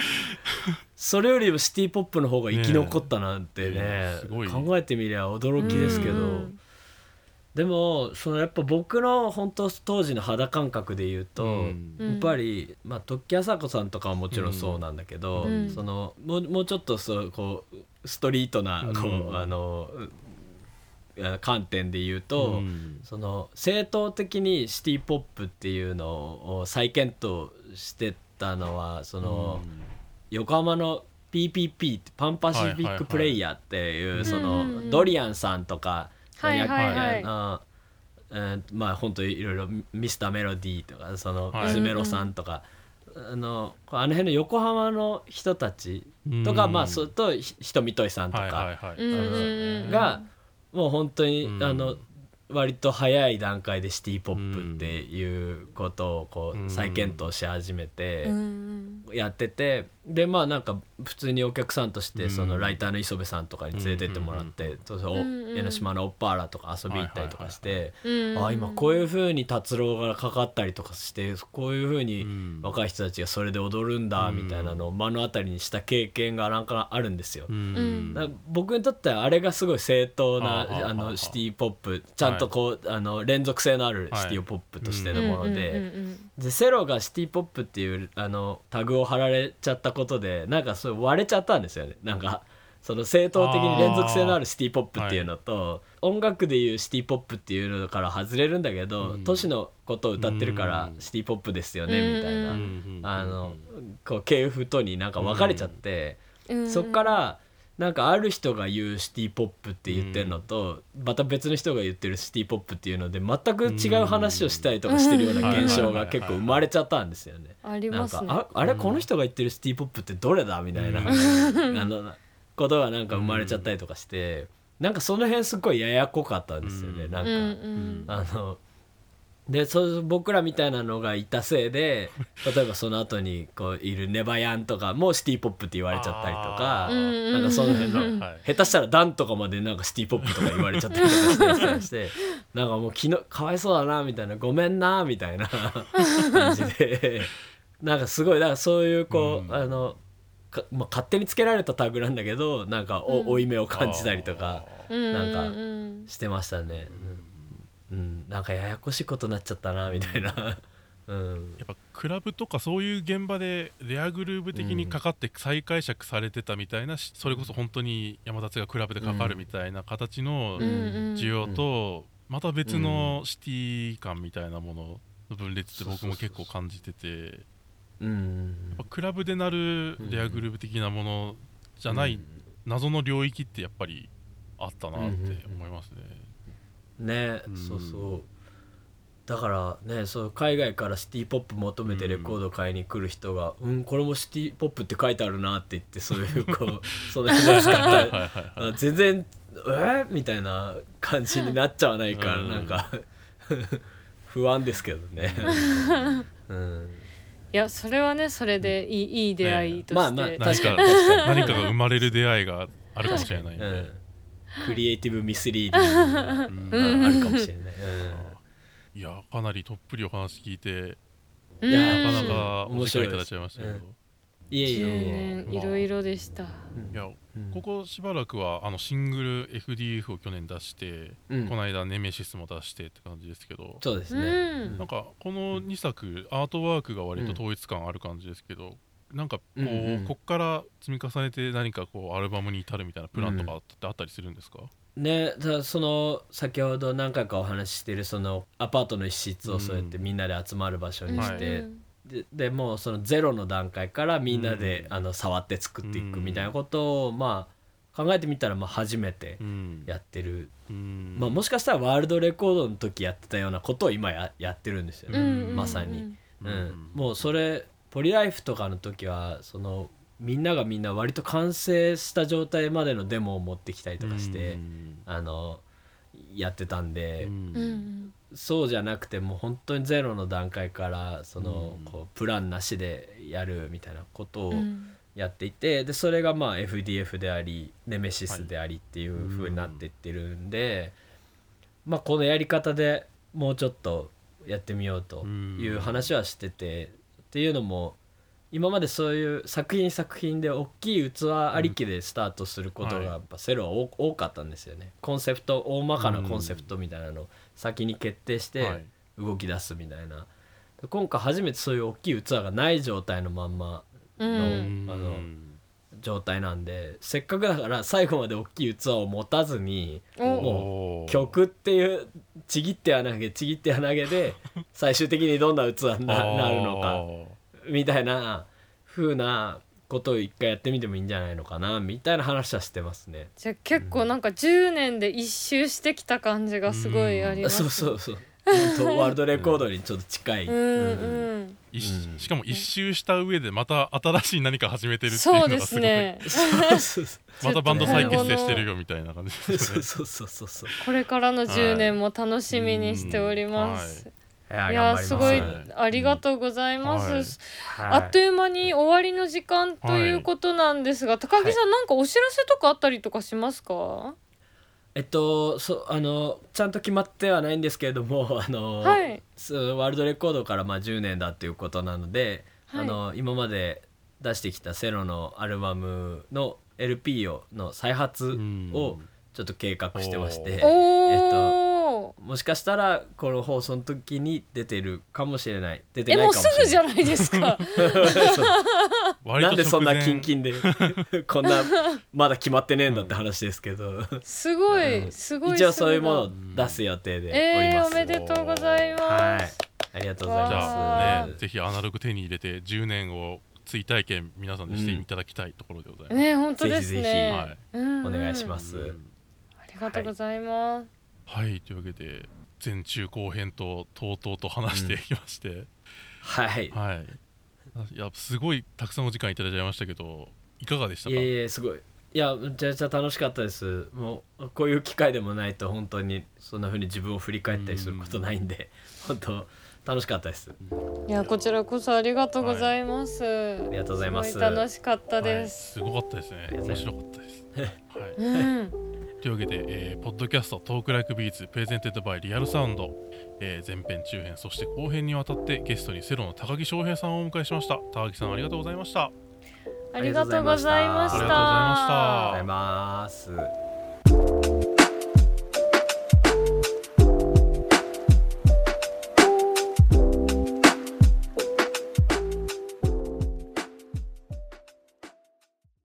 それよりもシティ・ポップの方が生き残ったなんてね。考えてみりゃ驚きですけど、うん。でもそのやっぱ僕の本当当時の肌感覚で言うと、やっぱり、まあ、時あさこさんとかはもちろんそうなんだけど、うん。そのもうもうちょっとそうこうストリートなこう、うん。あの観点で言うと、うん。その正当的にシティ・ポップっていうのを再検討してたのはその、横浜の PPP ってパンパシフィックプレイヤーっていう、はいその、うん。うんうんドリアンさんとか、はいはいはい。まあ本当いろいろミスターメロディーとかそのはい。ミスメロさんとか、あのあの辺の横浜の人たちとか、うん。まあそとひひとみといさんとか、はいはいはい、うんうんうん。がもう本当に、うん。あの割と早い段階でシティ・ポップっていうことをこう再検討し始めてうん。やっててでまあなんか普通にお客さんとしてうん。そのライターの磯部さんとかに連れてってもらってそうそうおうんうん。江ノ島のオッパーラとか遊び行ったりとかしてうんあ今こういう風に達郎がかかったりとかしてこういう風うにん。若い人たちがそれで踊るんだみたいなのを目の当たりにした経験がなんかあるんですよ。僕にとってはあれがすごい正当なはあのシティ・ポップちゃんとこう、あの連続性のあるはい。シティ・ポップとしてのもので,、でセロがシティ・ポップっていうあのタグを貼られちゃったことでなんかそう割れちゃったんですよね。なんかその正当的に連続性のあるシティ・ポップっていうのと、音楽でいうシティ・ポップっていうのから外れるんだけど、うん。都市のことを歌ってるからうん。シティ・ポップですよねみたいな、うんあのこう系譜とになんか分かれちゃって。うん。そっからなんかある人が言うシティ・ポップって言ってるのと、また別の人が言ってるシティ・ポップっていうので全く違う話をしたりとかしてるような現象が結構生まれちゃったんですよね。ありなんかますねああれこの人が言ってるシティ・ポップってどれだみたいな、うん。あのことがなんか生まれちゃったりとかして、なんかその辺すっごいややこかったんですよね、うん。なんか、うんうん。あのでそう僕らみたいなのがいたせいで 例えばその後にこういるネバヤンとかもシティ・ポップって言われちゃったりとかなんかその辺のはい。下手したらダンとかまでなんかシティ・ポップとか言われちゃったりとかしたりしてなんかもう昨日かわいそうだなみたいなごめんなみたいな感じで。なんかすごいだからそういうこう、うん。あのかまあ、勝手につけられたタグなんだけどなんかお、うん。負い目を感じたりとかうんなんかうん。してましたね。うん、うんなんかややこしいことになっちゃったなみたいな。うん。やっぱクラブとかそういう現場でレアグルーブ的にかかって再解釈されてたみたいな、しそれこそ本当に山立がクラブでかかるみたいな形のうんうん。需要とまた別のシティ感みたいなものの分裂って僕も結構感じてて。やっうん。ぱクラブでなるレアグルーブ的なものじゃない謎の領域ってやっぱりあったなって思いますね。ね、うん。そうそう。だからねそう海外からシティ・ポップ求めてレコード買いに来る人が「うん、これもシティ・ポップって書いてあるな」って言ってそういうこう その人が使ったはいはいはいあ全然「え？みたいな感じになっちゃわないから、うん。なんか。不安ですけどね。うん。いやそれはねそれでいいいい出会いとして、まあまあ何確かかに確かに。何かが生まれる出会いがあるかもしれないんで。うん、クリエイティブミスリーディングうんがあるかもしれない。いやかなりとっぷりお話聞いてうん。いやなかなかお面白間いただいちゃいましたけど、うん。いえい10えいろいろでした、いやうん。ここしばらくはあのシングル FDF を去年出して、うん。この間ネメシスも出してって感じですけど、そうですうね。ん。なんかこの2作アートワークが割と統一感ある感じですけど、なんかこう、うんうんこっから積み重ねて何かこうアルバムに至るみたいなプランとかってあったりするんですか、ねだその先ほど何回かお話ししてるそのアパートの一室をそうやってみんなで集まる場所にして、うん。ででもうそのゼロの段階からみんなで、あの触って作っていくみたいなことを、まあ考えてみたらまあ初めてうん。やってる、うん。まあ、もしかしたらワールドレコードの時やってたようなことを今ややってるんですよね、うんうん。まさに。うん。うん、もうそれポリライフとかの時はそのみんながみんな割と完成した状態までのデモを持ってきたりとかして、うん。あのやってたんで、うん。うんそうじゃなくてもう本当にゼロの段階からその、うん。こうプランなしでやるみたいなことをうん。やっていて、でそれがまあ FDF でありネメシスでありっていう風になっていってるんで、まあこのやり方でもうちょっとやってみようという話はしてて、っていうのも今までそういう作品作品で大きい器ありきでスタートすることがはい。やっぱセロは多多かったんですよね。コンセプト大まかなコンセプトみたいなのを先に決定してはい。動き出すみたいな、で今回初めてそういう大きい器がない状態のまんまうの,、ん。あの状態なんでせっかくだから最後まで大きい器を持たずにお。おー。曲っていうちぎっては投げちぎっては投げで 最終的にどんな器にななるのかみたいな風なことを一回やってみてもいいんじゃないのかなみたいな話はしてますね。じゃあ結構なんか10年で一周してきた感じがすごいあります、そうそうそう本当 ワールドレコードにちょっと近い。うんうん。一うん。しかも一周した上でまた新しい何か始めてるっていうそうでのがすごい。すね。またバンド再結成してるよよみたいな感じうですね。そうそうそうそう。これからの10年も楽しみにしております、い。やいやす。ごいありがとうございます、あっという間に終わりの時間ということなんですが、高木さんなんかお知らせとかあったりとかしますか？えっとそあのちゃんと決まってはないんですけれども あの、はい。ワールドレコードからまあ10年だっていうことなので、はい。あの今まで出してきたセロのアルバムの LP をの再発をちょっと計画してまして、おお、もしかしたらこの放送の時に出てるかもしれない。出てえないかもしれない。すぐじゃないですか。なんでそんなキンキンで。こんなまだ決まってねえんだって話ですけど、すごい、うん。すごい一応そういうものをす出す予定でおりえー、ます、おめでとうございます、はい。ありがとうございじます。ゃあわねぜひアナログ手に入れて10年を追体験皆さんでしていただきたいところでございます、ね本当ですぜひぜね。はい。うんうん。お願いします。うん。ありがとうございます。はいというわけで前中後編ととうとうと話してきまして、はい。はい。いやすごいたくさんお時間いただいちゃいましたけどいかがでしたか？いえいえすごい。いやめちゃめちゃ楽しかったです。もうこういう機会でもないと本当にそんな風に自分を振り返ったりすることないんで本当楽しかったです。いやこちらこそありがとうございます。ありがとうございます。ごい楽しかったではい。す。すごかったですね。面白かったです、はい。うん。というわけで、えーポッドキャスト Talk Like Beats presented by Real Sound、えー前編中編そして後編にわたってゲストに cero の髙城晶平さんをお迎えしました。髙城さんありがとうございました。ありがとうございましありがとうございましたた。ありがとうございます